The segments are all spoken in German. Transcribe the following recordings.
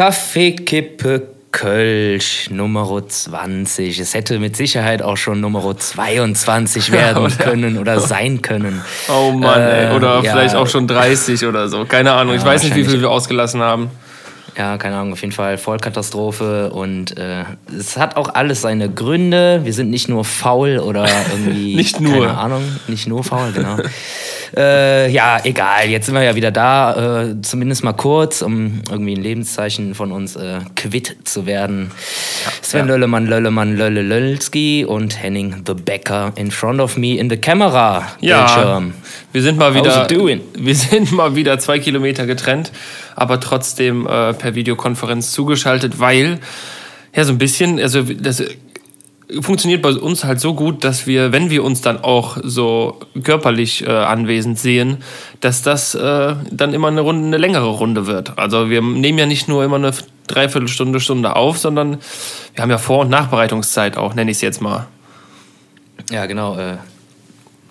Kaffee, Kippe, Kölsch, Nummer 20. Es hätte mit Sicherheit auch schon Nummer 22 werden können oder sein können. Oh Mann, äh, ey. Oder ja. vielleicht auch schon 30 oder so. Keine Ahnung. Ja, ich weiß nicht, wie viel wir ausgelassen haben. Ja, keine Ahnung, auf jeden Fall Vollkatastrophe und äh, es hat auch alles seine Gründe. Wir sind nicht nur faul oder irgendwie. nicht nur. Keine Ahnung, nicht nur faul, genau. Äh, ja, egal. Jetzt sind wir ja wieder da. Äh, zumindest mal kurz, um irgendwie ein Lebenszeichen von uns äh, quitt zu werden. Sven ja. Löllemann, Löllemann, Lölle Löllski und Henning the Becker in front of me in the camera. Ja, Bildschirm. wir sind mal wieder. Wir sind mal wieder zwei Kilometer getrennt, aber trotzdem äh, per Videokonferenz zugeschaltet, weil ja so ein bisschen, also das funktioniert bei uns halt so gut, dass wir, wenn wir uns dann auch so körperlich äh, anwesend sehen, dass das äh, dann immer eine Runde, eine längere Runde wird. Also wir nehmen ja nicht nur immer eine Dreiviertelstunde, Stunde auf, sondern wir haben ja Vor- und Nachbereitungszeit auch, nenne ich es jetzt mal. Ja, genau. Äh,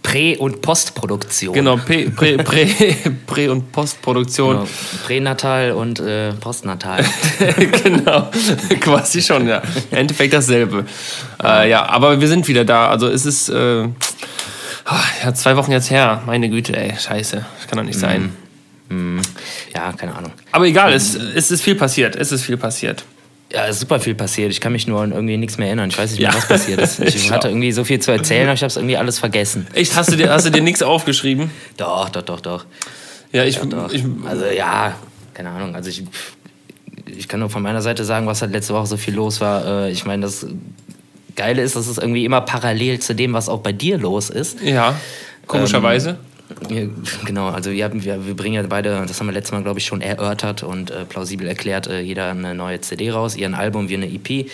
Prä- und Postproduktion. Genau, Prä-, Prä-, Prä, Prä und Postproduktion. Genau. Pränatal und äh, Postnatal. genau, quasi schon, ja. Im Endeffekt dasselbe. Äh, ja, aber wir sind wieder da. Also es ist äh, ja, zwei Wochen jetzt her. Meine Güte, ey, scheiße. Das kann doch nicht sein. Mm. Ja, keine Ahnung. Aber egal, es, es ist viel passiert. Es ist viel passiert. Ja, ist super viel passiert. Ich kann mich nur an irgendwie nichts mehr erinnern. Ich weiß nicht mehr, ja. was passiert ist. Ich hatte irgendwie so viel zu erzählen, aber ich habe es irgendwie alles vergessen. Echt? Hast du dir, hast du dir nichts aufgeschrieben? Doch, doch, doch, doch. Ja, ich, doch, doch. ich. Also ja, keine Ahnung. Also ich, ich kann nur von meiner Seite sagen, was halt letzte Woche so viel los war. Äh, ich meine, das Geile ist, dass es irgendwie immer parallel zu dem, was auch bei dir los ist. Ja, komischerweise. Ähm, Genau, also wir, haben, wir, wir bringen ja beide, das haben wir letztes Mal, glaube ich, schon erörtert und äh, plausibel erklärt, äh, jeder eine neue CD raus, ihr ein Album, wir eine EP.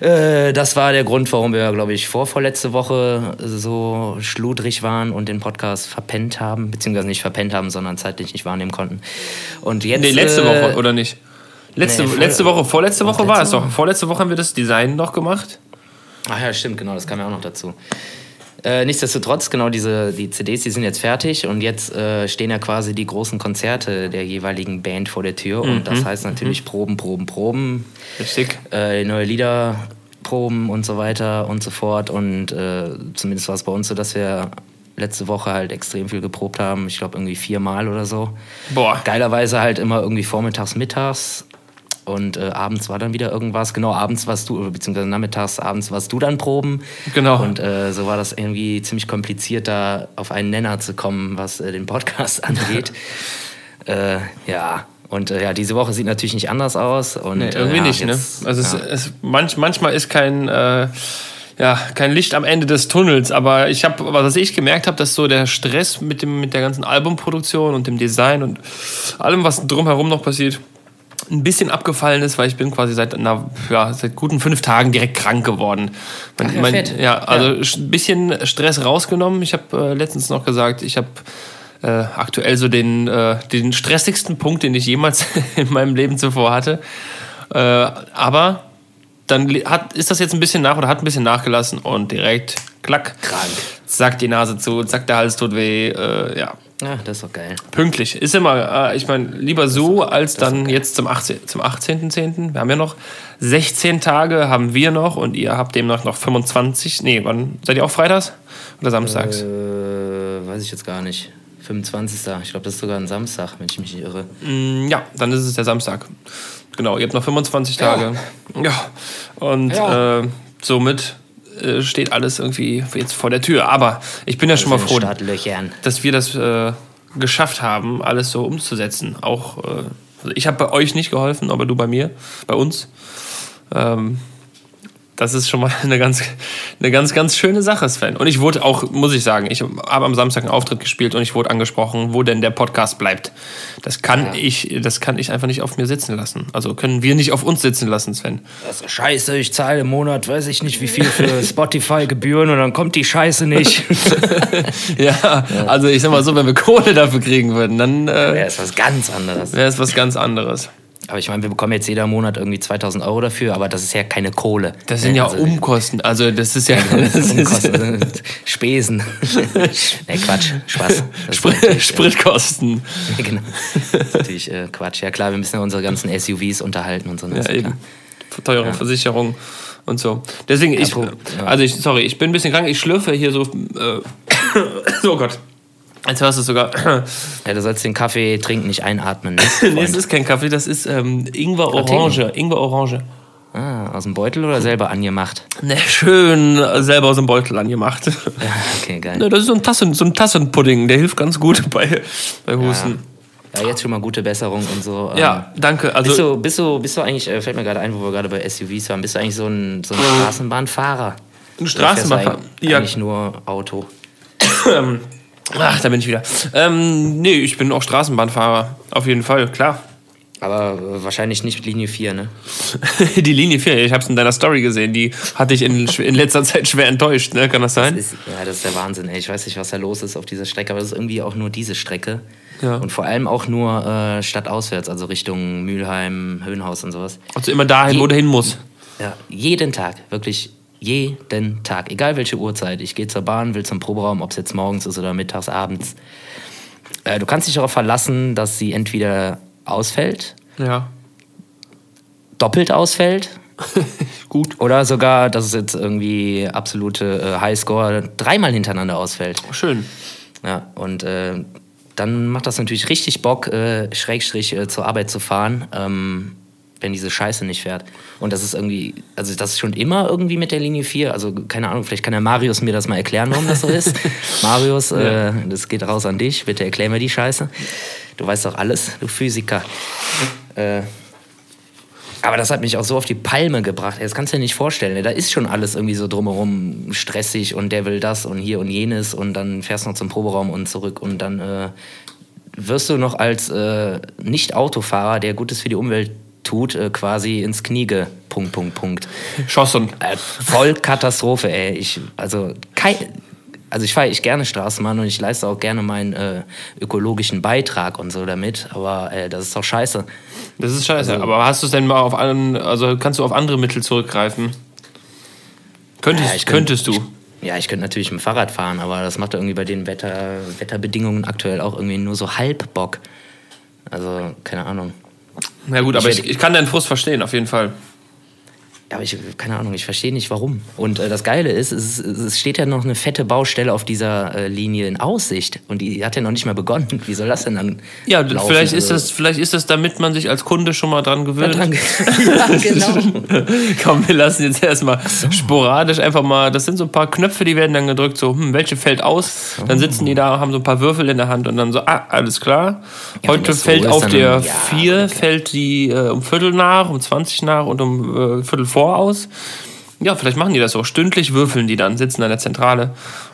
Äh, das war der Grund, warum wir, glaube ich, vor vorletzte Woche so schludrig waren und den Podcast verpennt haben, beziehungsweise nicht verpennt haben, sondern zeitlich nicht wahrnehmen konnten. Und jetzt, nee, letzte Woche, oder nicht? Letzte, nee, letzte Woche, vorletzte Woche war es doch. Vorletzte Woche haben wir das Design noch gemacht. Ach ja, stimmt, genau, das kam ja auch noch dazu. Äh, nichtsdestotrotz, genau diese die CDs, die sind jetzt fertig und jetzt äh, stehen ja quasi die großen Konzerte der jeweiligen Band vor der Tür. Mhm. Und das heißt natürlich mhm. Proben, Proben, Proben. Richtig. Äh, neue Lieder proben und so weiter und so fort. Und äh, zumindest war es bei uns so, dass wir letzte Woche halt extrem viel geprobt haben. Ich glaube irgendwie viermal oder so. Boah. Geilerweise halt immer irgendwie vormittags, mittags. Und äh, abends war dann wieder irgendwas. Genau, abends warst du, beziehungsweise nachmittags, abends warst du dann proben. Genau. Und äh, so war das irgendwie ziemlich kompliziert, da auf einen Nenner zu kommen, was äh, den Podcast angeht. Äh, ja. Und äh, ja, diese Woche sieht natürlich nicht anders aus. Und, nee, irgendwie ja, nicht, ne? jetzt, ne? Also ja. es, es, manch, manchmal ist kein ja, kein Licht am Ende des Tunnels. Aber ich habe, was ich gemerkt habe, dass so der Stress mit, dem, mit der ganzen Albumproduktion und dem Design und allem, was drumherum noch passiert, ein bisschen abgefallen ist, weil ich bin quasi seit, na, ja, seit guten fünf Tagen direkt krank geworden. Mein, Ach, ja, mein, ja, also ein bisschen Stress rausgenommen. Ich habe äh, letztens noch gesagt, ich habe äh, aktuell so den, äh, den stressigsten Punkt, den ich jemals in meinem Leben zuvor hatte. Äh, aber dann hat, ist das jetzt ein bisschen nach oder hat ein bisschen nachgelassen und direkt klack, krank. Zack, die Nase zu, zack, der Hals tut weh. Äh, ja, ja, das ist doch geil. Pünktlich. Ist immer, äh, ich meine, lieber so als dann jetzt zum 18.10. Zum 18. Wir haben ja noch 16 Tage, haben wir noch und ihr habt demnach noch 25. Nee, wann seid ihr auch freitags oder samstags? Äh, weiß ich jetzt gar nicht. 25. Ich glaube, das ist sogar ein Samstag, wenn ich mich nicht irre. Mm, ja, dann ist es der Samstag. Genau, ihr habt noch 25 Tage. Ja. ja. Und ja. Äh, somit äh, steht alles irgendwie jetzt vor der Tür. Aber ich bin ja schon mal froh, dass wir das äh, geschafft haben, alles so umzusetzen. Auch äh, also ich habe bei euch nicht geholfen, aber du bei mir, bei uns. Ähm, das ist schon mal eine ganz, eine ganz, ganz schöne Sache, Sven. Und ich wurde auch, muss ich sagen, ich habe am Samstag einen Auftritt gespielt und ich wurde angesprochen, wo denn der Podcast bleibt. Das kann ja. ich, das kann ich einfach nicht auf mir sitzen lassen. Also können wir nicht auf uns sitzen lassen, Sven. Das ist scheiße, ich zahle im Monat, weiß ich nicht, wie viel für Spotify-Gebühren und dann kommt die Scheiße nicht. ja, ja, also ich sag mal so, wenn wir Kohle dafür kriegen würden, dann äh, wäre es was ganz anderes. Wäre es was ganz anderes. Aber ich meine, wir bekommen jetzt jeder Monat irgendwie 2000 Euro dafür, aber das ist ja keine Kohle. Das sind ja also, Umkosten. Also das ist ja, das Umkosten, Spesen. nee, Quatsch, Spaß. Äh, Spritkosten. Ja, genau. Das ist natürlich äh, Quatsch. Ja klar, wir müssen ja unsere ganzen SUVs unterhalten und so. Ja, eben. Teuerung, ja. Versicherung und so. Deswegen, ich, also ich, sorry, ich bin ein bisschen krank, ich schlürfe hier so, äh, oh Gott. Jetzt hörst du sogar. Ja, du sollst den Kaffee trinken, nicht einatmen. Ne, nee, es ist kein Kaffee, das ist ähm, Ingwer Orange. Ingwer Orange. Ah, aus dem Beutel oder selber angemacht? Ne, schön selber aus dem Beutel angemacht. Ja, okay, geil. Ne, das ist so ein, Tassen, so ein Tassenpudding, der hilft ganz gut bei, bei Husten. Ja. ja. jetzt schon mal gute Besserung und so. Ja, ähm, danke. Also, bist, du, bist, du, bist du eigentlich, äh, fällt mir gerade ein, wo wir gerade bei SUVs waren, bist du eigentlich so ein, so ein Straßenbahnfahrer? Ein Straßenbahnfahrer? Ja. Eigentlich nur Auto. Ach, da bin ich wieder. Ähm, nee, ich bin auch Straßenbahnfahrer. Auf jeden Fall, klar. Aber wahrscheinlich nicht Linie 4, ne? die Linie 4, ich hab's in deiner Story gesehen, die hat dich in, in letzter Zeit schwer enttäuscht, ne? Kann das sein? Das ist, ja, das ist der Wahnsinn, ey. Ich weiß nicht, was da los ist auf dieser Strecke, aber das ist irgendwie auch nur diese Strecke. Ja. Und vor allem auch nur äh, stadtauswärts, also Richtung Mülheim, Höhenhaus und sowas. Also immer dahin, Je wo du hin musst. Ja, jeden Tag, wirklich jeden Tag, egal welche Uhrzeit. Ich gehe zur Bahn, will zum Proberaum, ob es jetzt morgens ist oder mittags, abends. Äh, du kannst dich darauf verlassen, dass sie entweder ausfällt, ja. doppelt ausfällt. Gut. Oder sogar, dass es jetzt irgendwie absolute äh, Highscore dreimal hintereinander ausfällt. Oh, schön. Ja, und äh, dann macht das natürlich richtig Bock, äh, Schrägstrich äh, zur Arbeit zu fahren. Ähm, wenn diese Scheiße nicht fährt. Und das ist irgendwie, also das ist schon immer irgendwie mit der Linie 4. Also keine Ahnung, vielleicht kann der Marius mir das mal erklären, warum das so ist. Marius, ja. äh, das geht raus an dich. Bitte erklär mir die Scheiße. Du weißt doch alles, du Physiker. Äh, aber das hat mich auch so auf die Palme gebracht. Das kannst du dir nicht vorstellen. Da ist schon alles irgendwie so drumherum stressig und der will das und hier und jenes und dann fährst du noch zum Proberaum und zurück und dann äh, wirst du noch als äh, Nicht-Autofahrer, der Gutes für die Umwelt tut, äh, quasi ins Knie ge... Punkt, Punkt, Punkt. Schossen. Äh, voll Katastrophe, ey. Ich, also, kein, also ich fahre ich gerne Straßenbahn und ich leiste auch gerne meinen äh, ökologischen Beitrag und so damit, aber äh, das ist doch scheiße. Das ist scheiße, also, aber hast du es denn mal auf einen, also kannst du auf andere Mittel zurückgreifen? Könntest, ja, könntest du? Ich, ja, ich könnte natürlich mit dem Fahrrad fahren, aber das macht irgendwie bei den Wetter, Wetterbedingungen aktuell auch irgendwie nur so halb Bock. Also, keine Ahnung. Na gut, aber ich, ich kann deinen Frust verstehen, auf jeden Fall. Ja, aber ich, keine Ahnung, ich verstehe nicht warum. Und äh, das Geile ist, es, es, steht ja noch eine fette Baustelle auf dieser äh, Linie in Aussicht. Und die hat ja noch nicht mal begonnen. Wie soll das denn dann? Ja, laufen? Vielleicht, ist das, vielleicht ist das, damit man sich als Kunde schon mal dran gewöhnt. Dran ja, genau. Komm, wir lassen jetzt erstmal so. sporadisch einfach mal. Das sind so ein paar Knöpfe, die werden dann gedrückt, so, hm, welche fällt aus? So. Dann sitzen die da, haben so ein paar Würfel in der Hand und dann so, ah, alles klar. Ja, Heute fällt so auf der 4, ja, okay. fällt die äh, um Viertel nach, um 20 nach und um äh, Viertel vor voraus. Ja, vielleicht machen die das auch. Stündlich würfeln die dann, sitzen an der Zentrale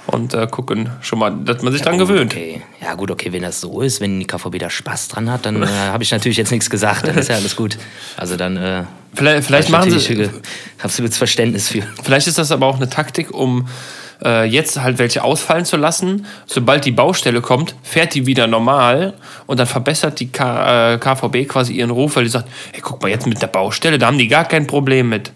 und äh, gucken schon mal, dass man sich ja, dran gut, gewöhnt. Okay. Ja, gut, okay, wenn das so ist, wenn die KVB da Spaß dran hat, dann äh, habe ich natürlich jetzt nichts gesagt. Dann ist ja alles gut. Also dann. Äh, vielleicht vielleicht machen sie. Absolutes Verständnis für. Vielleicht ist das aber auch eine Taktik, um äh, jetzt halt welche ausfallen zu lassen. Sobald die Baustelle kommt, fährt die wieder normal und dann verbessert die K äh, KVB quasi ihren Ruf, weil die sagt, hey, guck mal, jetzt mit der Baustelle, da haben die gar kein Problem mit.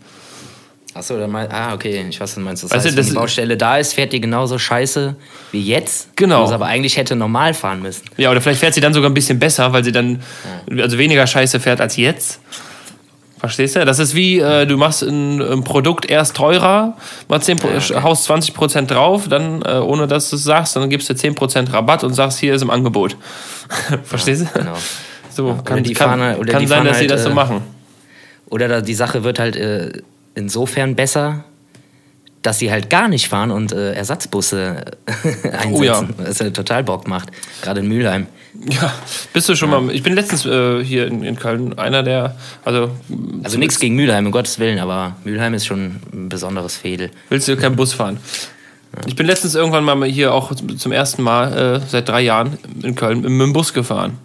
Achso, dann mein, ah, okay, ich weiß, was du meinst. Das weißt heißt, du, wenn die Baustelle da ist, fährt die genauso scheiße wie jetzt. Genau. aber eigentlich hätte normal fahren müssen. Ja, oder vielleicht fährt sie dann sogar ein bisschen besser, weil sie dann ja. also weniger scheiße fährt als jetzt. Verstehst du? Das ist wie, äh, du machst ein, ein, Produkt erst teurer, machst 10, ja, okay. haust 20% drauf, dann, äh, ohne dass du es sagst, dann gibst du 10% Rabatt und sagst, hier ist im Angebot. Verstehst du? genau. So, ja, kann, die kann, Fahne, kann sein, dass halt, sie das so äh, machen. Oder die Sache wird halt äh, insofern besser, dass sie halt gar nicht fahren und äh, Ersatzbusse einsetzen, oh ja. was ja total Bock macht, gerade in Mülheim. Ja, bist du schon ja. mal. Ich bin letztens äh, hier in, in, Köln einer der. Also, also nichts gegen Mülheim, um Gottes Willen, aber Mülheim ist schon ein besonderes Fädel. Willst du keinen Bus fahren? Ja. Ich bin letztens irgendwann mal hier auch zum ersten Mal äh, seit drei Jahren in Köln mit dem Bus gefahren.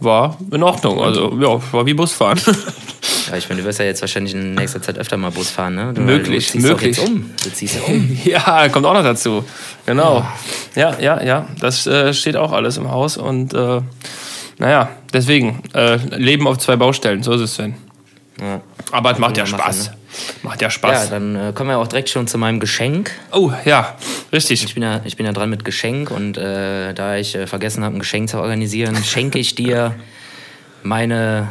War in Ordnung, also ja, war wie Busfahren. Ja, ich meine, du wirst ja jetzt wahrscheinlich in nächster Zeit öfter mal Bus fahren, ne? Du, möglich, du möglich. Um. Du ziehst ja um. ja, kommt auch noch dazu. Genau. Ja, ja, ja. Das äh, steht auch alles im Haus und äh, Naja, deswegen, äh, Leben auf zwei Baustellen, so ist es, Sven. Ja. Aber es macht ja Spaß. Machen, ne? Macht ja Spaß. Ja, dann äh, kommen wir auch direkt schon zu meinem Geschenk. Oh, ja, richtig. Ich bin ja, ich bin ja dran mit Geschenk und äh, da ich äh, vergessen habe, ein Geschenk zu organisieren, schenke ich dir meine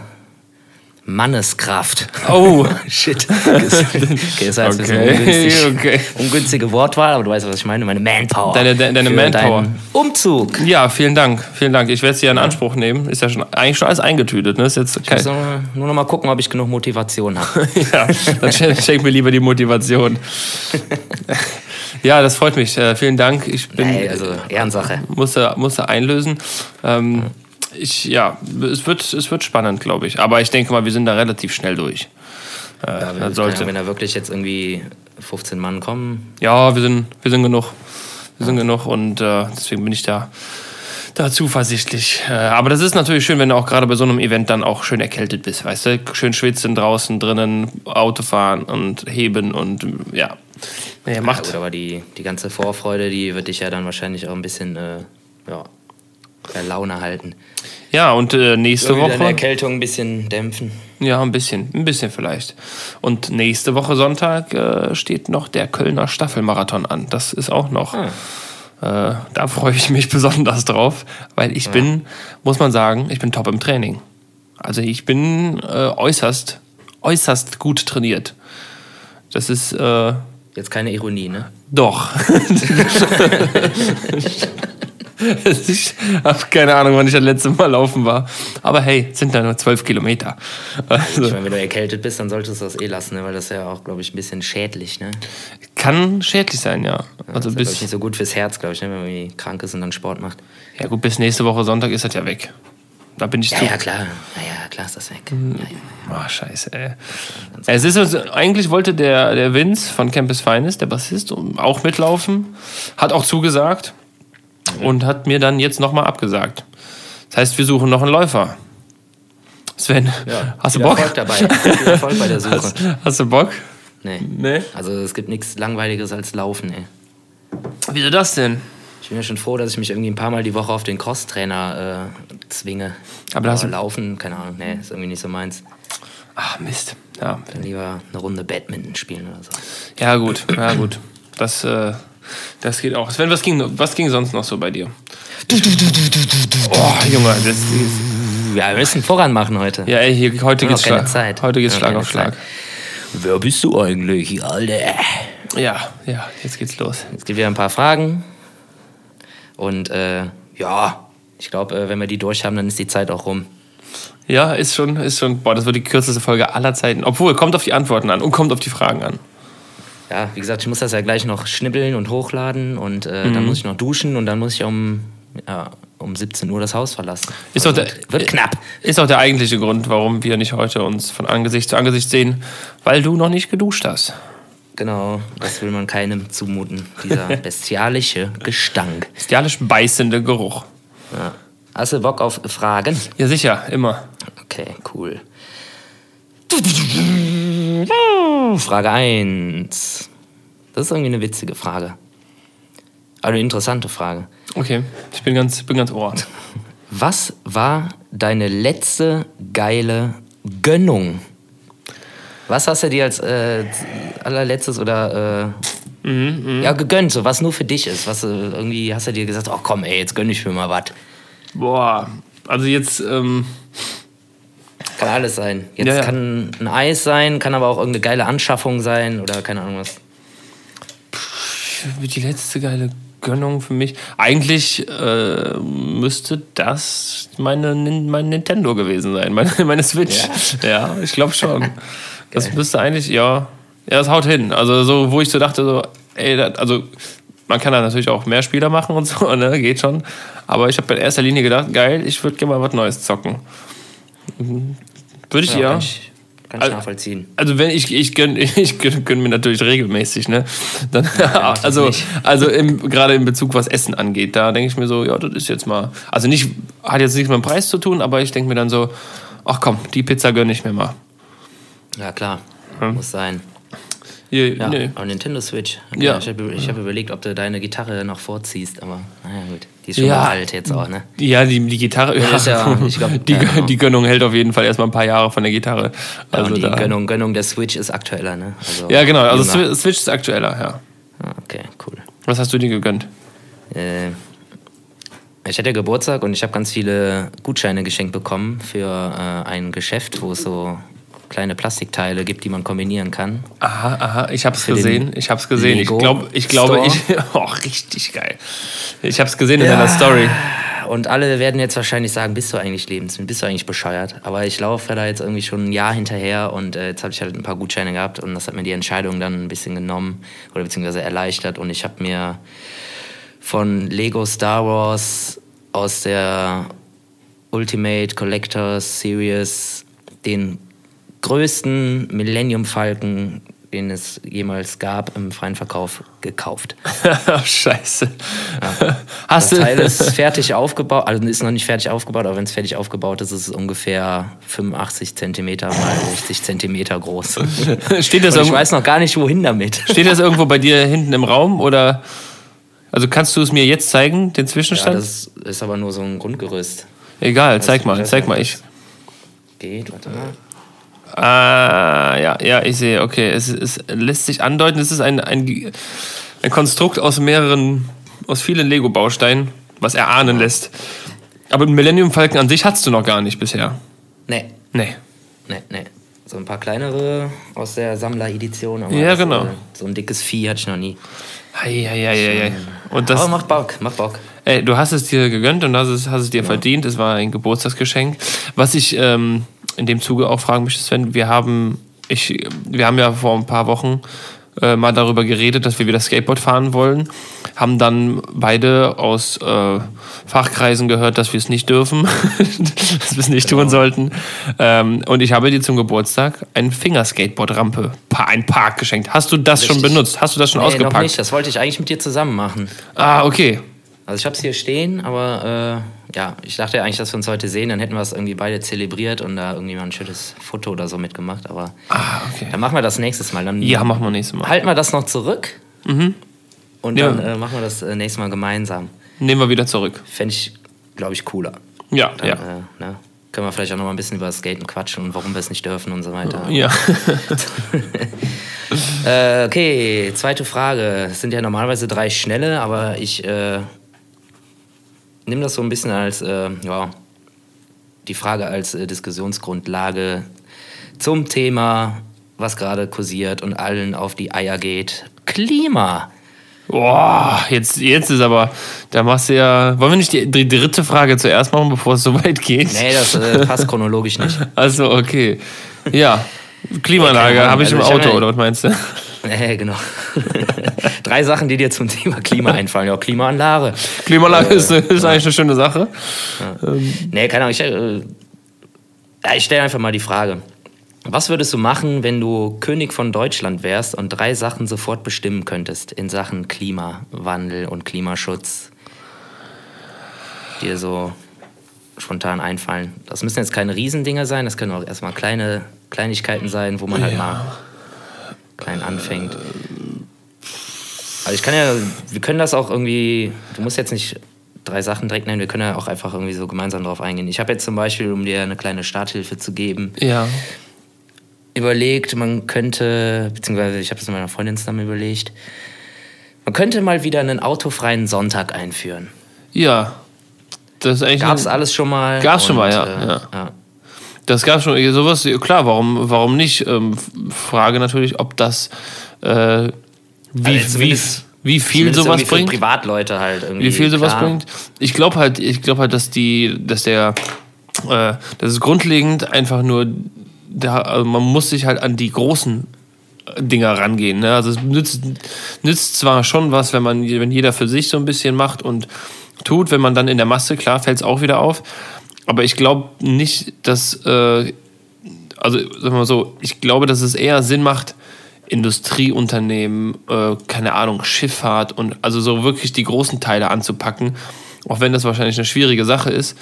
Manneskraft. Oh, shit. Das, okay, das heißt, okay. ungünstig, okay. ungünstige Wortwahl, aber du weißt, was ich meine. Meine Manpower. Deine, deine, deine Manpower. Umzug. Ja, vielen Dank. Vielen Dank. Ich werde es dir in Anspruch nehmen. Ist ja schon eigentlich schon alles eingetütet. Ne? Ist jetzt ich muss nur, nur noch mal gucken, ob ich genug Motivation habe. ja, dann schenk mir lieber die Motivation. ja, das freut mich. Äh, vielen Dank. Ich bin. Nee, also Ehrensache. Musste, musste einlösen. Ähm, mhm ich, ja, es wird, es wird spannend, glaube ich. Aber ich denke mal, wir sind da relativ schnell durch. Äh, ja, sollte. wenn da wirklich jetzt irgendwie 15 Mann kommen. Ja, wir sind, wir sind genug. Wir sind genug und äh, deswegen bin ich da, da zuversichtlich. Äh, aber das ist natürlich schön, wenn du auch gerade bei so einem Event dann auch schön erkältet bist, weißt du? Schön schwitzen draußen, drinnen, Auto fahren und heben und ja. Ja, macht. Ja, gut, aber die, die ganze Vorfreude, die wird dich ja dann wahrscheinlich auch ein bisschen äh, ja, bei Laune halten. Ja, und äh, nächste Woche. Deine Erkältung ein bisschen dämpfen. Ja, ein bisschen, ein bisschen vielleicht. Und nächste Woche Sonntag äh, steht noch der Kölner Staffelmarathon an. Das ist auch noch. Hm. Äh, da freue ich mich besonders drauf, weil ich ja. bin, muss man sagen, ich bin top im Training. Also ich bin äh, äußerst, äußerst gut trainiert. Das ist. Äh, Jetzt keine Ironie, ne? Doch. ich habe keine Ahnung, wann ich das letzte Mal laufen war. Aber hey, sind da nur zwölf Kilometer. Also, ich meine, wenn du erkältet bist, dann solltest du das eh lassen, ne? weil das ist ja auch, glaube ich, ein bisschen schädlich. Ne? Kann schädlich sein, ja. Also das ist bis, nicht so gut fürs Herz, glaube ich, ne? wenn man krank ist und dann Sport macht. Ja gut, bis nächste Woche Sonntag ist das ja weg. Da bin ich ja, zu. Ja, klar. Ja, ja, klar ist das weg. Mhm. Ja, ja, oh, scheiße, ey. Es ist also, eigentlich wollte der, der Vince von Campus Finest, der Bassist, auch mitlaufen. Hat auch zugesagt und hat mir dann jetzt nochmal abgesagt. Das heißt, wir suchen noch einen Läufer. Sven, ja, hast du Bock? Erfolg dabei. Viel Erfolg bei der Suche. Hast, hast, du Bock? Nee. nee. Also es gibt nichts Langweiliges als Laufen, ey. Wieso das denn? Ich bin ja schon froh, dass ich mich irgendwie ein paar Mal die Woche auf den Crosstrainer äh, zwinge. Aber, Aber Laufen, keine Ahnung, nee, ist irgendwie nicht so meins. Ach, Mist. Ja. Dann lieber eine Runde Badminton spielen oder so. Ja, gut, ja, gut. Das, äh, das geht auch. Sven, was ging, was ging sonst noch so bei dir? Oh, Junge, das ist. Ja, wir müssen voran machen heute. Ja, ey, hier, heute geht's Schlag. Zeit. Heute geht's Schlag auf Schlag. Zeit. Wer bist du eigentlich, Alter? Ja, ja, jetzt geht's los. Jetzt gibt wieder ein paar Fragen. Und äh, ja, ich glaube, äh, wenn wir die durch haben, dann ist die Zeit auch rum. Ja, ist schon, ist schon. Boah, das wird die kürzeste Folge aller Zeiten. Obwohl, kommt auf die Antworten an und kommt auf die Fragen an ja, wie gesagt, ich muss das ja gleich noch schnibbeln und hochladen und äh, mhm. dann muss ich noch duschen und dann muss ich um, ja, um 17 Uhr das Haus verlassen. Ist also, der, wird knapp. Ist auch der eigentliche Grund, warum wir nicht heute uns von Angesicht zu Angesicht sehen, weil du noch nicht geduscht hast. Genau, das will man keinem zumuten. Dieser bestialische Gestank. Bestialisch beißende Geruch. Ja. Hast du Bock auf Fragen? Ja, sicher, immer. Okay, cool. Frage 1. Das ist irgendwie eine witzige Frage. Aber eine interessante Frage. Okay, ich bin ganz, bin ganz ohr. Was war deine letzte geile Gönnung? Was hast du dir als äh, allerletztes oder äh, mhm, mh. ja gegönnt, so was nur für dich ist? Was äh, irgendwie hast du dir gesagt, oh komm, ey, jetzt gönn ich mir mal was. Boah, also jetzt ähm, kann alles sein. Jetzt ja, ja. kann ein Eis sein, kann aber auch irgendeine geile Anschaffung sein oder keine Ahnung was. Die letzte geile Gönnung für mich. Eigentlich äh, müsste das meine, mein Nintendo gewesen sein, meine, meine Switch. Ja, ja ich glaube schon. das müsste eigentlich, ja, ja, das haut hin. Also so, wo ich so dachte, so, ey, das, also man kann da natürlich auch mehr Spieler machen und so, ne, geht schon. Aber ich habe in erster Linie gedacht, geil, ich würde gerne mal was Neues zocken. Würde ich ja. ja. Kann ich, nachvollziehen. Also wenn ich, ich gönne ich gönn, gönn mir natürlich regelmäßig, ne? Dann, ja, also also im, gerade in Bezug, was Essen angeht, da denke ich mir so, ja, das ist jetzt mal, also nicht, hat jetzt nichts mit dem Preis zu tun, aber ich denke mir dann so, ach komm, die Pizza gönne ich mir mal. Ja klar, hm? muss sein. Je, ja, nee. aber Nintendo Switch. Okay, ja. Ich habe hab überlegt, ob du deine Gitarre noch vorziehst, aber naja gut. Die ist schon ja. mal alt jetzt auch, ne? Ja, die, die Gitarre. Ja, ja, glaub, die, ja, die Gönnung hält auf jeden Fall erstmal ein paar Jahre von der Gitarre. Also die Gönnung, Gönnung der Switch ist aktueller, ne? Also ja, genau. Also jünger. Switch ist aktueller, ja. Ah, okay, cool. Was hast du dir gegönnt? Äh, ich hatte Geburtstag und ich habe ganz viele Gutscheine geschenkt bekommen für äh, ein Geschäft, wo es so kleine Plastikteile gibt, die man kombinieren kann. Aha, aha, ich habe es gesehen. Ich habe es gesehen. Lego ich glaube, ich glaube, ich. Oh, richtig geil. Ich habe es gesehen in ja. deiner Story. Und alle werden jetzt wahrscheinlich sagen, bist du eigentlich lebensmüde, bist du eigentlich bescheuert? Aber ich laufe da jetzt irgendwie schon ein Jahr hinterher und äh, jetzt habe ich halt ein paar Gutscheine gehabt und das hat mir die Entscheidung dann ein bisschen genommen oder beziehungsweise erleichtert und ich habe mir von Lego Star Wars aus der Ultimate Collectors Series den größten Millennium Falken, den es jemals gab, im freien Verkauf gekauft. Scheiße. Ja. Hast das Teil ist fertig aufgebaut, also ist noch nicht fertig aufgebaut, aber wenn es fertig aufgebaut ist, ist es ungefähr 85 Zentimeter mal 60 Zentimeter groß. Steht das ich weiß noch gar nicht, wohin damit. Steht das irgendwo bei dir hinten im Raum oder? Also kannst du es mir jetzt zeigen, den Zwischenstand? Ja, das ist aber nur so ein Grundgerüst. Egal, zeig mal, zeig mal. Ich. Geht, warte mal. Ah, ja, ja, ich sehe, okay. Es, es lässt sich andeuten, es ist ein, ein, ein Konstrukt aus mehreren, aus vielen Lego-Bausteinen, was erahnen lässt. Aber einen Millennium Falcon an sich hattest du noch gar nicht bisher. Nee. Nee. Nee, nee. So ein paar kleinere aus der Sammler-Edition. Ja, genau. So, so ein dickes Vieh hatte ich noch nie. Ei, ei, ei, ei. Und das, aber macht Bock, macht Bock. Ey, du hast es dir gegönnt und hast es, hast es dir ja. verdient. Es war ein Geburtstagsgeschenk. Was ich ähm, in dem Zuge auch fragen möchte, Sven, wir haben, ich, wir haben ja vor ein paar Wochen äh, mal darüber geredet, dass wir wieder Skateboard fahren wollen. Haben dann beide aus äh, Fachkreisen gehört, dass wir es nicht dürfen, dass wir es nicht genau. tun sollten. Ähm, und ich habe dir zum Geburtstag eine Fingerskateboard-Rampe, ein Park geschenkt. Hast du das Richtig. schon benutzt? Hast du das schon nee, ausgepackt? Noch nicht. Das wollte ich eigentlich mit dir zusammen machen. Ah, okay. Also ich habe es hier stehen, aber äh, ja, ich dachte eigentlich, dass wir uns heute sehen, dann hätten wir es irgendwie beide zelebriert und da irgendwie mal ein schönes Foto oder so mitgemacht. Aber ah, okay. dann machen wir das nächstes Mal. Dann ja, machen wir nächstes Mal. Halten wir das noch zurück mhm. und ja. dann äh, machen wir das äh, nächstes Mal gemeinsam. Nehmen wir wieder zurück. Fände ich, glaube ich, cooler. Ja, dann, ja. Äh, ne? Können wir vielleicht auch noch mal ein bisschen über Skaten quatschen und warum wir es nicht dürfen und so weiter. Ja. Äh, okay, zweite Frage. Es sind ja normalerweise drei schnelle, aber ich äh, nimm das so ein bisschen als, äh, ja, die Frage als äh, Diskussionsgrundlage zum Thema, was gerade kursiert und allen auf die Eier geht. Klima. Boah, jetzt, jetzt ist aber, da machst du ja. Wollen wir nicht die, die dritte Frage zuerst machen, bevor es so weit geht? Nee, das äh, passt chronologisch nicht. Also, okay. Ja, Klimaanlage habe ich also im Auto, oder was meinst du? Nee, genau. Drei Sachen, die dir zum Thema Klima einfallen. Ja, Klimaanlage. Klimaanlage äh, ist, ist eigentlich eine schöne Sache. Ja. Ähm. Nee, keine Ahnung. Ich, äh, ich stelle einfach mal die Frage. Was würdest du machen, wenn du König von Deutschland wärst und drei Sachen sofort bestimmen könntest in Sachen Klimawandel und Klimaschutz? Dir so spontan einfallen. Das müssen jetzt keine Riesendinger sein, das können auch erstmal kleine Kleinigkeiten sein, wo man halt ja. mal klein anfängt. Also ich kann ja, wir können das auch irgendwie, du musst jetzt nicht drei Sachen direkt nennen, wir können ja auch einfach irgendwie so gemeinsam drauf eingehen. Ich habe jetzt zum Beispiel, um dir eine kleine Starthilfe zu geben, ja. überlegt, man könnte, beziehungsweise ich habe das mit meiner Freundin zusammen überlegt, man könnte mal wieder einen autofreien Sonntag einführen. Ja. Das ist eigentlich Gab's alles schon mal. Gab's schon mal, ja. Äh, ja. ja. Das gab schon sowas, klar, warum, warum nicht? Ähm, Frage natürlich, ob das äh, wie, also wie, wie viel sowas bringt. Privatleute halt irgendwie. Wie viel sowas klar. bringt. Ich glaube halt, ich glaube halt, dass die, dass der, äh, das ist grundlegend einfach nur, da, also man muss sich halt an die großen Dinger rangehen. Ne? Also es nützt, nützt zwar schon was, wenn man, wenn jeder für sich so ein bisschen macht und tut, wenn man dann in der Masse, klar, fällt es auch wieder auf. Aber ich glaube nicht, dass, äh, also sagen wir mal so, ich glaube, dass es eher Sinn macht, Industrieunternehmen, äh, keine Ahnung, Schifffahrt und also so wirklich die großen Teile anzupacken, auch wenn das wahrscheinlich eine schwierige Sache ist,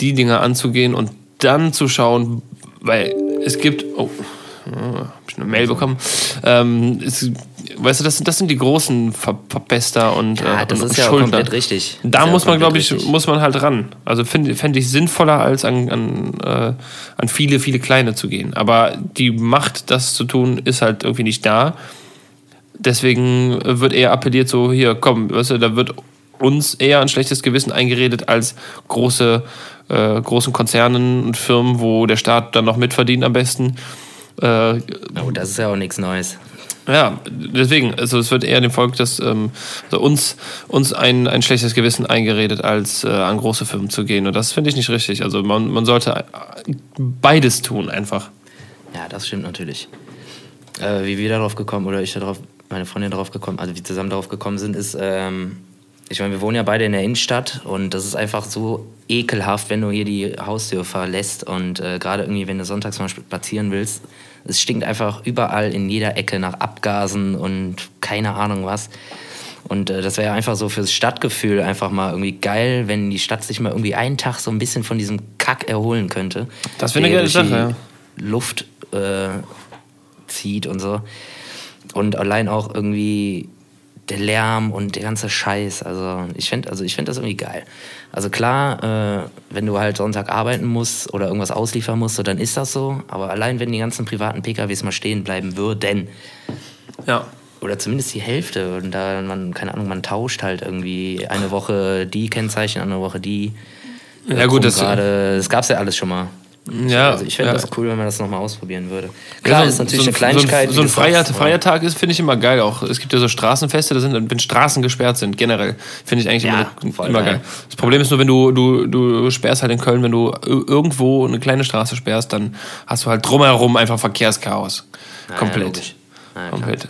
die Dinge anzugehen und dann zu schauen, weil es gibt, oh, Oh, hab ich eine Mail bekommen. Ähm, ist, weißt du, das, das sind die großen Ver Verbester und, ja, äh, das und ist ja Schuldner. komplett richtig. Da muss ja man, glaube ich, richtig. muss man halt ran. Also finde fänd ich sinnvoller, als an, an, äh, an viele, viele Kleine zu gehen. Aber die Macht, das zu tun, ist halt irgendwie nicht da. Deswegen wird eher appelliert, so hier, komm, weißt du, da wird uns eher ein schlechtes Gewissen eingeredet als große, äh, großen Konzernen und Firmen, wo der Staat dann noch mitverdient am besten. Äh, Oh, das ist ja auch nichts Neues. ja, deswegen, also es wird eher dem Volk das, ähm, also uns, uns ein, ein schlechtes Gewissen eingeredet, als äh, an große Firmen zu gehen. Und das finde ich nicht richtig. Also man, man sollte beides tun einfach. Ja, das stimmt natürlich. Äh, wie wir darauf gekommen, oder ich darauf, meine Freundin darauf gekommen, also wir zusammen darauf gekommen sind, ist, ähm, ich meine, wir wohnen ja beide in der Innenstadt und das ist einfach so ekelhaft, wenn du hier die Haustür verlässt und äh, gerade irgendwie, wenn du sonntags mal spazieren willst, es stinkt einfach überall in jeder Ecke nach Abgasen und keine Ahnung was. Und äh, das wäre ja einfach so fürs Stadtgefühl einfach mal irgendwie geil, wenn die Stadt sich mal irgendwie einen Tag so ein bisschen von diesem Kack erholen könnte. Das wäre eine geile Sache, Luft äh, zieht und so. Und allein auch irgendwie der Lärm und der ganze Scheiß. Also ich finde also ich find das irgendwie geil. Also klar, äh, wenn du halt Sonntag arbeiten musst oder irgendwas ausliefern musst, so, dann ist das so. Aber allein wenn die ganzen privaten PKWs mal stehen bleiben würden, Ja. oder zumindest die Hälfte, und da man, keine Ahnung, man tauscht halt irgendwie eine Woche die Kennzeichen, andere Woche die. Ja, gut, das- das gab's ja alles schon mal. Ja, also ich fände ja. das cool, wenn man das nochmal ausprobieren würde. Klar, Ja, ist natürlich so eine Kleinigkeit. So ein, so ein freier, freier Tag ist, finde ich immer geil auch. Es gibt ja so Straßenfeste, da sind, wenn Straßen gesperrt sind, generell, finde ich eigentlich Ja, immer, immer geil. Das Problem ist nur, wenn du, du, du sperrst halt in Köln, wenn du ir- irgendwo eine kleine Straße sperrst, dann hast du halt drumherum einfach Verkehrschaos. Komplett. Komplett.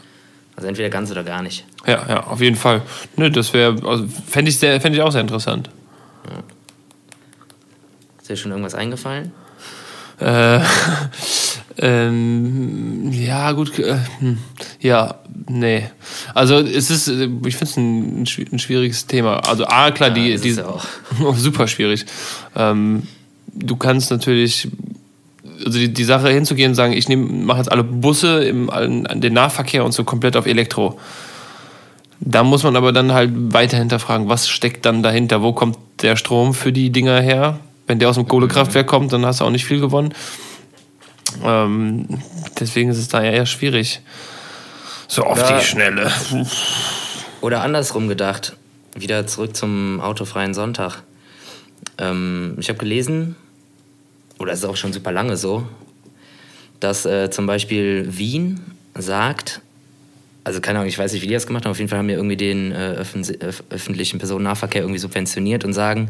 Also entweder ganz oder gar nicht. Ja, ja, auf jeden Fall. Nö, das wäre, also, fände ich, sehr- fänd ich auch sehr interessant. Ist dir schon irgendwas eingefallen? Äh, ähm, ja, gut. Äh, hm, ja, nee. Also es ist, ich finde es ein, ein schwi- ein schwieriges Thema. Also A, klar, die, das die ist ja auch. super schwierig. Ähm, du kannst natürlich, also die, die Sache hinzugehen und sagen, ich mache jetzt alle Busse, im, den Nahverkehr und so komplett auf Elektro. Da muss man aber dann halt weiter hinterfragen, was steckt dann dahinter? Wo kommt der Strom für die Dinger her? Wenn der aus dem Kohlekraftwerk kommt, dann hast du auch nicht viel gewonnen. Ähm, deswegen ist es da ja eher schwierig. So auf Ja. die Schnelle. Oder andersrum gedacht, wieder zurück zum autofreien Sonntag. Ähm, ich habe gelesen, oder es ist auch schon super lange so, dass äh, zum Beispiel Wien sagt, also keine Ahnung, ich weiß nicht, wie die das gemacht haben, auf jeden Fall haben wir irgendwie den äh, öff öffentlichen Personennahverkehr irgendwie subventioniert und sagen,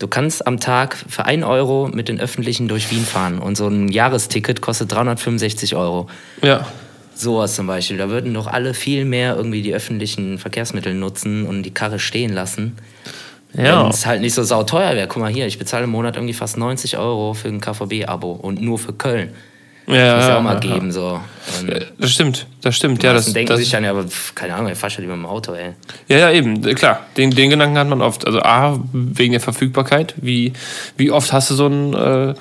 du kannst am Tag für 1 Euro mit den Öffentlichen durch Wien fahren und so ein Jahresticket kostet 365 Euro. Ja. Sowas zum Beispiel. Da würden doch alle viel mehr irgendwie die öffentlichen Verkehrsmittel nutzen und die Karre stehen lassen. Ja. Wenn es halt nicht so sauteuer wäre. Guck mal hier, ich bezahle im Monat irgendwie fast 90 Euro für ein KVB-Abo und nur für Köln. Ja, Muss ja auch mal ja, geben. So. Und. Das stimmt, das stimmt. Ja, das, denken das, sich dann ja, aber keine Ahnung, ich fahr schon lieber mit dem Auto, ey. ja, ja, eben, klar. Den, den Gedanken hat man oft. Also A, wegen der Verfügbarkeit. Wie, wie oft hast du so ein, äh,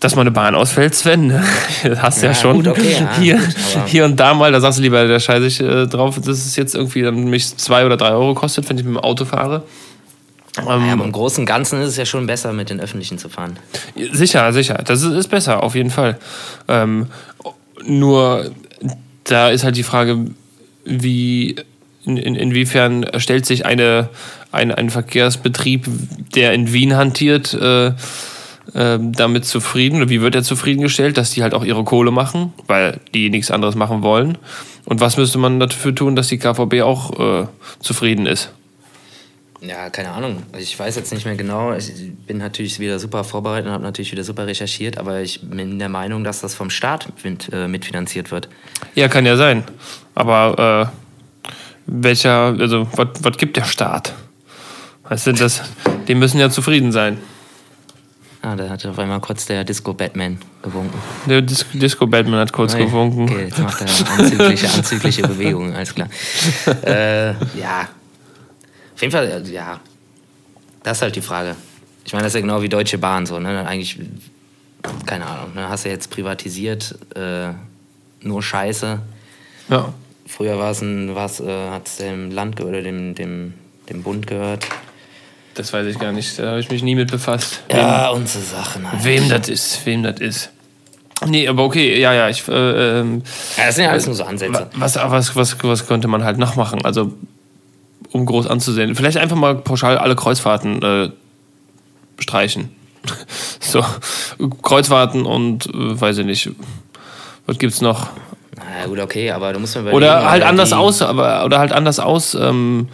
dass mal eine Bahn ausfällt, Sven? ne? Das hast du ja, Ja, schon. gut, okay, ja, hier, gut, hier und da mal, da sagst du lieber, da scheiße ich äh, drauf, dass es jetzt irgendwie dann mich zwei oder drei Euro kostet, wenn ich mit dem Auto fahre. Ähm, Ja, aber im Großen und Ganzen ist es ja schon besser, mit den Öffentlichen zu fahren. Sicher, sicher. Das ist, ist besser, auf jeden Fall. Ähm, nur da ist halt die Frage, wie, in, in, inwiefern stellt sich eine, ein, ein Verkehrsbetrieb, der in Wien hantiert, äh, äh, damit zufrieden oder wie wird er zufriedengestellt, dass die halt auch ihre Kohle machen, weil die nichts anderes machen wollen? Und was müsste man dafür tun, dass die KVB auch äh, zufrieden ist? Ja, keine Ahnung. Ich weiß jetzt nicht mehr genau. Ich bin natürlich wieder super vorbereitet und habe natürlich wieder super recherchiert, aber ich bin der Meinung, dass das vom Staat mit, äh, mitfinanziert wird. Ja, kann ja sein. Aber äh, welcher, also was gibt der Staat? Weißt du, das, die müssen ja zufrieden sein. Ah, da hat auf einmal kurz der Disco Batman gewunken. Der Dis Disco Batman hat kurz Okay, gewunken. Okay, jetzt macht er anzügliche, anzügliche Bewegungen, alles klar. äh, ja. Auf jeden Fall, äh, ja. Das ist halt die Frage. Ich meine, das ist ja genau wie Deutsche Bahn so, ne? Eigentlich keine Ahnung, ne, hast du jetzt privatisiert, äh, nur Scheiße. Ja. Früher war es ein, was, äh, hat es dem Land oder dem, dem, dem Bund gehört. Das weiß ich gar nicht, da habe ich mich nie mit befasst. Ja, wem, unsere Sachen. Halt. Wem das ist, wem das ist. Nee, aber okay, ja, ja, ich. Äh, ähm, ja, das sind ja alles nur so Ansätze. Was, was, was, was könnte man halt noch machen? Also, um groß anzusehen. Vielleicht einfach mal pauschal alle Kreuzfahrten äh, streichen. so, Kreuzfahrten und, äh, weiß ich nicht, was gibt's noch? Na gut, okay, aber du musst mir Oder halt anders aus, aber, oder halt anders aus, ähm,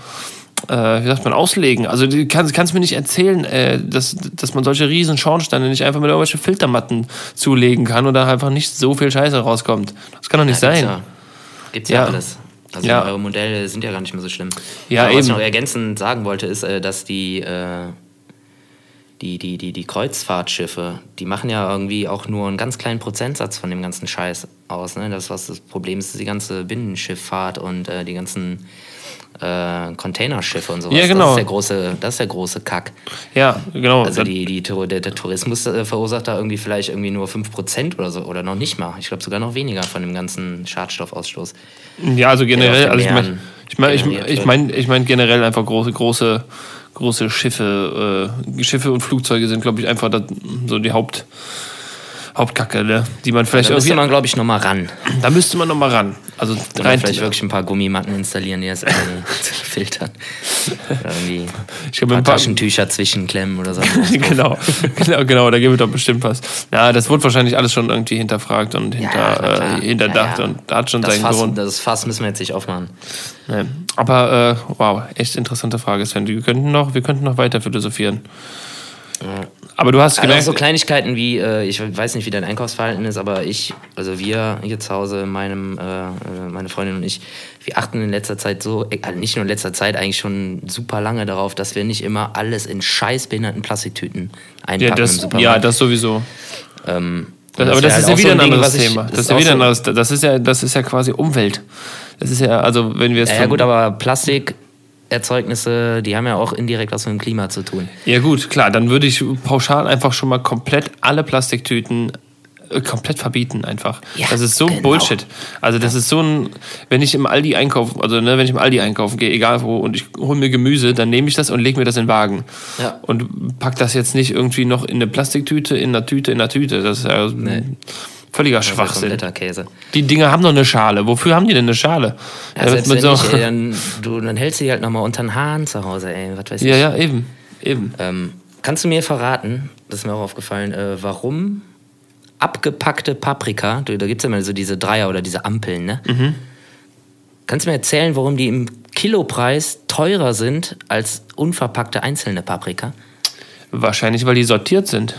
äh, wie sagt man, auslegen. Also du kannst, kannst mir nicht erzählen, äh, dass, dass man solche riesen Schornsteine nicht einfach mit irgendwelchen Filtermatten zulegen kann oder einfach nicht so viel Scheiße rauskommt. Das kann doch nicht ja, sein. Ja. Gibt's ja, ja alles. Also ja. eure Modelle sind ja gar nicht mehr so schlimm. Ja, Aber eben. Was ich noch ergänzend sagen wollte, ist, äh, dass die, äh, die, die, die, die Kreuzfahrtschiffe, die machen ja irgendwie auch nur einen ganz kleinen Prozentsatz von dem ganzen Scheiß aus. Ne? Das, was das Problem ist, ist die ganze Binnenschifffahrt und äh, die ganzen äh, Containerschiffe und sowas. Ja, genau. Das ist der große, das ist der große Kack. Ja, genau. Also die, die, der, der Tourismus äh, verursacht da irgendwie vielleicht irgendwie nur 5% oder so oder noch nicht mal. Ich glaube sogar noch weniger von dem ganzen Schadstoffausstoß. Ja, also generell, also ich meine ich mein, ich, ich mein, ich mein generell einfach große, große, große Schiffe, äh, Schiffe und Flugzeuge sind, glaube ich, einfach das, so die Haupt Hauptkacke, ne? die man vielleicht da müsste man, glaube ich, nochmal ran. Da müsste man nochmal ran. Also rein vielleicht wirklich ein paar Gummimatten installieren, die das filtern. Oder irgendwie ich ein paar, paar Taschentücher zwischenklemmen oder so. genau, genau, genau, da gibt es doch bestimmt was. Ja, das wurde wahrscheinlich alles schon irgendwie hinterfragt und hinter, ja, äh, hinterdacht ja, ja. und hat schon das seinen Fass, Grund. Das Fass müssen wir jetzt nicht aufmachen. Nee. Aber äh, wow, echt interessante Frage, Sven. Wir könnten noch, wir könnten noch weiter philosophieren. Aber du hast gemerkt. Also so Kleinigkeiten wie, äh, ich weiß nicht, wie dein Einkaufsverhalten ist, aber ich, also wir hier zu Hause, meinem, äh, äh meine Freundin und ich, wir achten in letzter Zeit so, äh, nicht nur in letzter Zeit, eigentlich schon super lange darauf, dass wir nicht immer alles in scheißbehinderten Plastiktüten einpacken ja, das, Ja, das sowieso. Ähm, das, aber das halt ist ja wieder ein anderes Thema. Das ist, ja wieder anderes, das ist ja, das ist ja quasi Umwelt. Das ist ja, also wenn wir es. Ja, ja, gut, aber Plastik Erzeugnisse, die haben ja auch indirekt was mit dem Klima zu tun. Ja gut, klar, dann würde ich pauschal einfach schon mal komplett alle Plastiktüten äh, komplett verbieten einfach. Ja, das ist so genau. Bullshit. Also das ist so ein, wenn ich im Aldi einkaufe, also ne, wenn ich im Aldi einkaufen gehe, egal wo, und ich hole mir Gemüse, dann nehme ich das und lege mir das in den Wagen. Ja. Und pack das jetzt nicht irgendwie noch in eine Plastiktüte, in einer Tüte, in einer Tüte. Das ist ja nee. Völliger Schwachsinn. Käse. Die Dinger haben doch eine Schale. Wofür haben die denn eine Schale? Ja, selbst wenn so nicht, ey, dann, du, dann hältst du die halt nochmal unter den Haaren zu Hause, ey. Was weiß ja, ich. ja, eben. eben. Ähm, kannst du mir verraten, das ist mir auch aufgefallen, äh, warum abgepackte Paprika, da gibt es ja immer so diese Dreier oder diese Ampeln, ne? Mhm. Kannst du mir erzählen, warum die im Kilopreis teurer sind als unverpackte einzelne Paprika? Wahrscheinlich, weil die sortiert sind.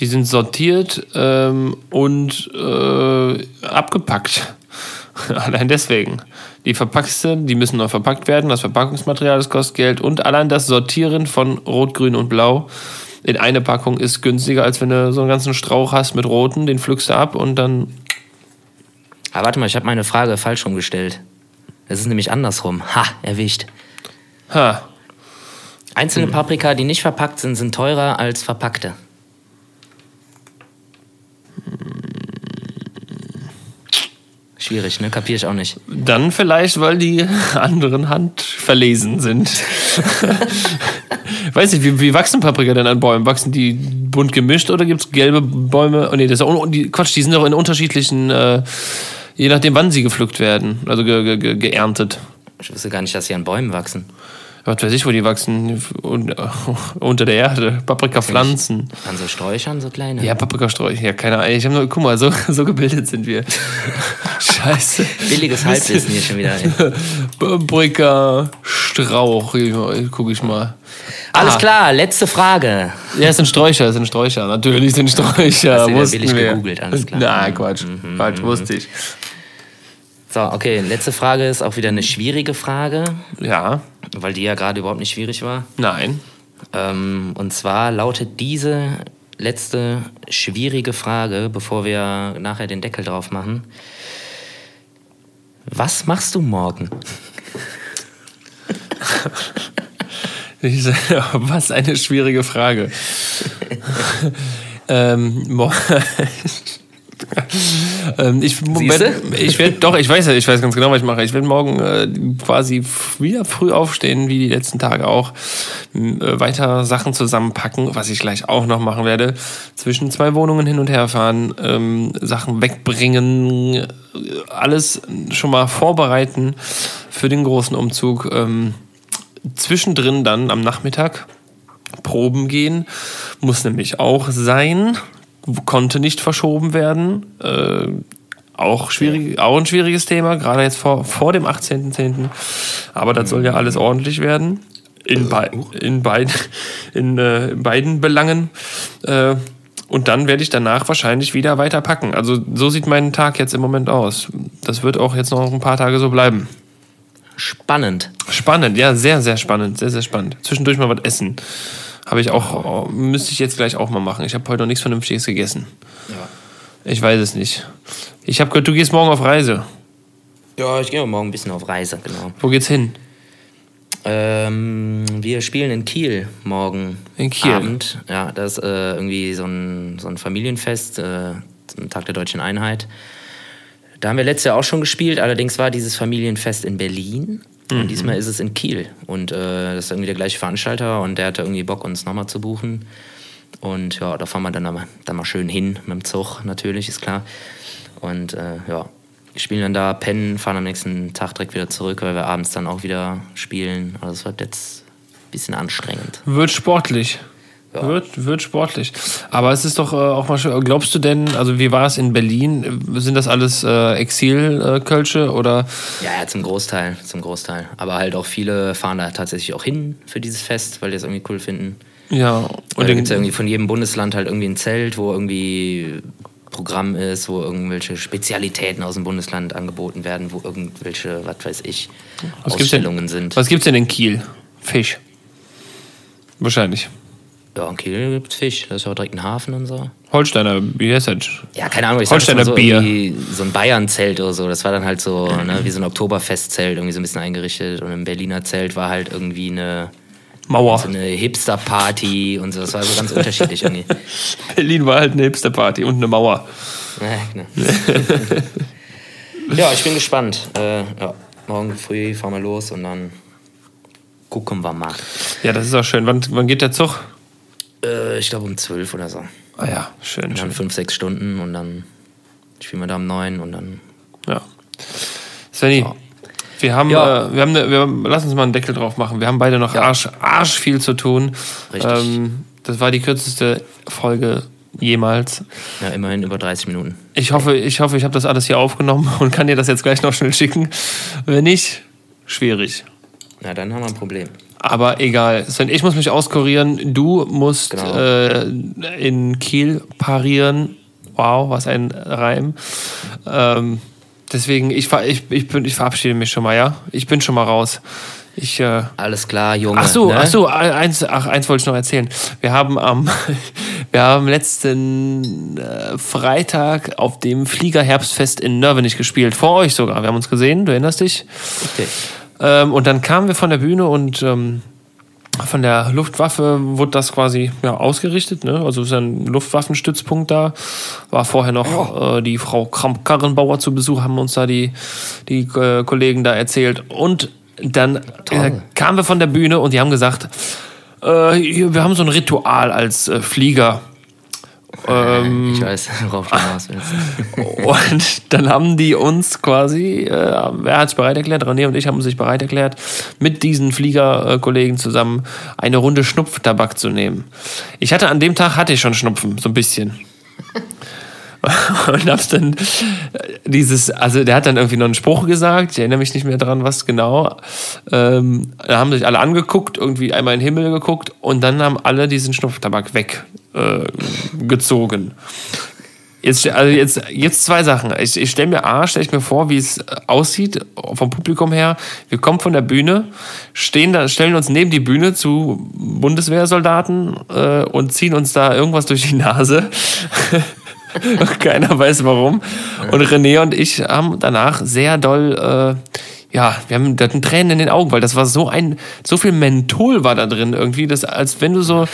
Die sind sortiert ähm, und äh, abgepackt. allein deswegen. Die verpackste, die müssen neu verpackt werden. Das Verpackungsmaterial, das kostet Geld. Und allein das Sortieren von Rot, Grün und Blau in eine Packung ist günstiger, als wenn du so einen ganzen Strauch hast mit Roten. Den pflückst du ab und dann. Aber warte mal, ich habe meine Frage falsch rumgestellt. Es ist nämlich andersrum. Ha, erwischt. Ha. Einzelne hm. Paprika, die nicht verpackt sind, sind teurer als verpackte. Schwierig, ne? Kapiere ich auch nicht. Dann vielleicht, weil die anderen Hand verlesen sind. Weiß nicht, wie, wie, wachsen Paprika denn an Bäumen? Wachsen die bunt gemischt oder gibt es gelbe Bäume? Oh nee, das ist auch, die, Quatsch, die sind doch in unterschiedlichen, äh, je nachdem wann sie gepflückt werden, also ge, ge, geerntet. Ich wusste gar nicht, dass sie an Bäumen wachsen was weiß ich, wo die wachsen, unter der Erde, Paprikapflanzen. An so Sträuchern, so kleine? Ja, Paprikasträucher, ja, keine Ahnung. Ich hab nur, guck mal, so, so gebildet sind wir. Scheiße. Billiges Halbwissen hier schon wieder. Paprika, Strauch, guck ich mal. Alles ah. klar, letzte Frage. Ja, es sind Sträucher, es sind Sträucher. Natürlich sind Sträucher. Hast du billig wir. gegoogelt, alles klar. Nein, Quatsch. Mhm, Quatsch, wusste ich. So, okay, letzte Frage ist auch wieder eine schwierige Frage. Ja. Weil die ja gerade überhaupt nicht schwierig war. Nein. Ähm, und zwar lautet diese letzte schwierige Frage, bevor wir nachher den Deckel drauf machen. Was machst du morgen? Was eine schwierige Frage. ähm, ähm, ich ich werde doch, ich weiß ja, ich weiß ganz genau, was ich mache. Ich werde morgen äh, quasi wieder früh aufstehen, wie die letzten Tage auch, äh, weiter Sachen zusammenpacken, was ich gleich auch noch machen werde. Zwischen zwei Wohnungen hin und her fahren, ähm, Sachen wegbringen, äh, alles schon mal vorbereiten für den großen Umzug. Ähm, zwischendrin dann am Nachmittag Proben gehen, muss nämlich auch sein konnte nicht verschoben werden. Äh, auch, schwierig, auch ein schwieriges Thema, gerade jetzt vor, vor dem 18.10. Aber das soll ja alles ordentlich werden. In, bei, in, beid, in, äh, in beiden Belangen. Äh, und dann werde ich danach wahrscheinlich wieder weiter packen. Also so sieht mein Tag jetzt im Moment aus. Das wird auch jetzt noch ein paar Tage so bleiben. Spannend. Spannend, ja, sehr, sehr spannend. Sehr, sehr spannend. Zwischendurch mal was essen. Habe ich auch, müsste ich jetzt gleich auch mal machen. Ich habe heute noch nichts Vernünftiges gegessen. Ja. Ich weiß es nicht. Ich habe gehört, du gehst morgen auf Reise. Ja, ich gehe morgen ein bisschen auf Reise, genau. Wo geht's hin? Ähm, wir spielen in Kiel morgen in Kiel. Abend. Ja, das ist äh, irgendwie so ein, so ein Familienfest, äh, zum Tag der Deutschen Einheit. Da haben wir letztes Jahr auch schon gespielt, allerdings war dieses Familienfest in Berlin. Mhm. Und diesmal ist es in Kiel. Und äh, das ist irgendwie der gleiche Veranstalter und der hatte irgendwie Bock, uns nochmal zu buchen. Und ja, da fahren wir dann, mal, dann mal schön hin mit dem Zug, natürlich, ist klar. Und äh, ja, spielen dann da, pennen, fahren am nächsten Tag direkt wieder zurück, weil wir abends dann auch wieder spielen. Also es wird jetzt ein bisschen anstrengend. Wird sportlich. Ja. Wird, wird sportlich. Aber es ist doch äh, auch mal schön. Glaubst du denn, also wie war es in Berlin? Sind das alles äh, Exil-Kölsche oder? Ja, ja, zum Großteil, zum Großteil. Aber halt auch viele fahren da tatsächlich auch hin für dieses Fest, weil die es irgendwie cool finden. Ja. Und da gibt es ja irgendwie von jedem Bundesland halt irgendwie ein Zelt, wo irgendwie Programm ist, wo irgendwelche Spezialitäten aus dem Bundesland angeboten werden, wo irgendwelche, was weiß ich, was Ausstellungen denn, sind. Was gibt es denn in Kiel? Fisch. Wahrscheinlich. Ja, in Kiel gibt es Fisch. Das ist ja auch direkt ein Hafen und so. Holsteiner, wie heißt das? Ja, keine Ahnung. Ich Holsteiner so Bier. So ein Bayern-Zelt oder so. Das war dann halt so ne, wie so ein Oktoberfest-Zelt, irgendwie so ein bisschen eingerichtet. Und im Berliner Zelt war halt irgendwie eine Mauer. So eine Hipster-Party und so. Das war so ganz unterschiedlich irgendwie. Berlin war halt eine Hipster-Party und eine Mauer. Ja, genau. ja ich bin gespannt. Äh, ja, morgen früh fahren wir los und dann gucken wir mal. Ja, das ist auch schön. Wann, wann geht der Zug? Äh, ich glaube um zwölf oder so. Ah ja, schön. Und dann schön. fünf, sechs Stunden und dann spielen wir da um neun und dann. Ja. Svenny, ja. wir haben, ja. äh, wir haben, ne, wir, lass uns mal einen Deckel drauf machen. Wir haben beide noch ja. Arsch, Arsch viel zu tun. Richtig. Ähm, das war die kürzeste Folge jemals. Ja, immerhin über 30 Minuten. Ich hoffe, ich hoffe, ich habe das alles hier aufgenommen und kann dir das jetzt gleich noch schnell schicken. Wenn nicht, schwierig. Na, dann haben wir ein Problem. Aber egal. Ich muss mich auskurieren. Du musst genau. äh, in Kiel parieren. Wow, was ein Reim. Ähm, deswegen, ich, ich, ich, bin, ich verabschiede mich schon mal, ja? Ich bin schon mal raus. Ich, äh Alles klar, Junge. Ach so, ne? ach so eins, ach, eins wollte ich noch erzählen. Wir haben am, wir haben letzten äh, Freitag auf dem Fliegerherbstfest in Nörvenich gespielt. Vor euch sogar. Wir haben uns gesehen, du erinnerst dich? Okay. Ähm, und dann kamen wir von der Bühne und ähm, von der Luftwaffe wurde das quasi ja, ausgerichtet. Ne? Also ist ein Luftwaffenstützpunkt da. War vorher noch oh. äh, die Frau Kramp-Karrenbauer zu Besuch, haben uns da die, die äh, Kollegen da erzählt. Und dann äh, kamen wir von der Bühne und die haben gesagt, äh, wir haben so ein Ritual als äh, Flieger. Ähm, ich weiß, worauf du hinaus willst. und dann haben die uns quasi, äh, wer hat sich bereit erklärt? René und ich haben sich bereit erklärt, mit diesen Fliegerkollegen zusammen eine Runde Schnupftabak zu nehmen. Ich hatte an dem Tag hatte ich schon Schnupfen, so ein bisschen. und hab's dann dieses, also der hat dann irgendwie noch einen Spruch gesagt, ich erinnere mich nicht mehr dran, was genau. Ähm, da haben sich alle angeguckt, irgendwie einmal in den Himmel geguckt und dann haben alle diesen Schnupftabak weggezogen. Äh, jetzt, also jetzt, jetzt zwei Sachen. Ich, ich stelle mir A, stelle ich mir vor, wie es aussieht vom Publikum her. Wir kommen von der Bühne, stehen da, stellen uns neben die Bühne zu Bundeswehrsoldaten äh, und ziehen uns da irgendwas durch die Nase. Keiner weiß warum. Und René und ich haben danach sehr doll äh, ja, wir haben, wir hatten Tränen in den Augen, weil das war so ein, so viel Menthol war da drin irgendwie, dass, als wenn du so,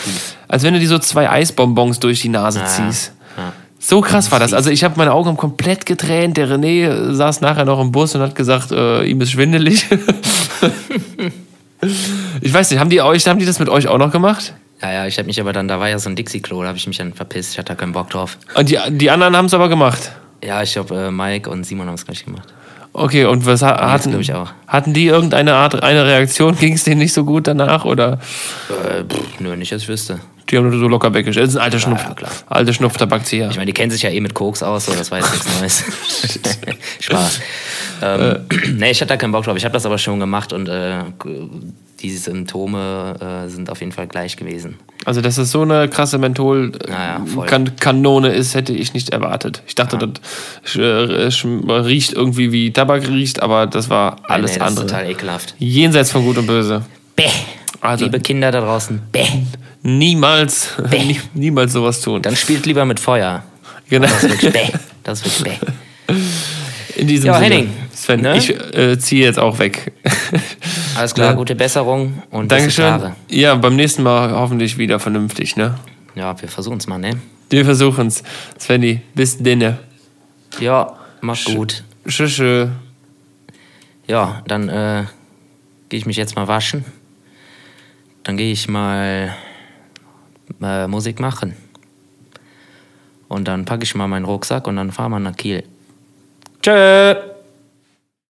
als wenn du dir so zwei Eisbonbons durch die Nase ziehst. Ja. So krass war das. Also ich habe meine Augen komplett getränt. Der René saß nachher noch im Bus und hat gesagt, äh, ihm ist schwindelig. ich weiß nicht, haben die euch, haben die das mit euch auch noch gemacht? Ja, ja, ich habe mich aber dann, da war ja so ein Dixie-Klo, da habe ich mich dann verpisst. Ich hatte da keinen Bock drauf. Und die, die anderen haben es aber gemacht? Ja, ich glaube, äh, Mike und Simon haben es gleich gemacht. Okay, und was ha hatten, ich auch. hatten die irgendeine Art, eine Reaktion? Ging es denen nicht so gut danach? Oder? Äh, pff, nö, nicht, dass ich wüsste. Die haben nur so locker weggestellt. Das ist ein alter Schnupf. Ja, klar. Alte Schnupftabakzieher. Ich meine, die kennen sich ja eh mit Koks aus, so das war jetzt nichts Neues. Spaß. Ähm, äh. nee, ich hatte da keinen Bock drauf. Ich habe das aber schon gemacht und äh, die Symptome äh, sind auf jeden Fall gleich gewesen. Also, dass es so eine krasse Menthol-Kanone naja, ist, hätte ich nicht erwartet. Ich dachte, ja. das äh, riecht irgendwie wie Tabak riecht, aber das war alles nee, das andere. Ist total ekelhaft. Jenseits von Gut und Böse. Bäh. Also, Liebe Kinder da draußen, bäh. Niemals, nie, niemals sowas tun. Dann spielt lieber mit Feuer. Genau. Das bäh. Wirklich bäh. In diesem ja, Sinne. Henning. Sven, ne? ich äh, ziehe jetzt auch weg. Alles klar, ja. gute Besserung und Dankeschön. Ja, beim nächsten Mal hoffentlich wieder vernünftig, ne? Ja, wir versuchen es mal, ne? Wir versuchen es. Svenny, bis denne. Ja, mach's gut. Tschüss. Ja, dann äh, gehe ich mich jetzt mal waschen. Dann gehe ich mal äh, Musik machen. Und dann packe ich mal meinen Rucksack und dann fahren wir nach Kiel. Tschö.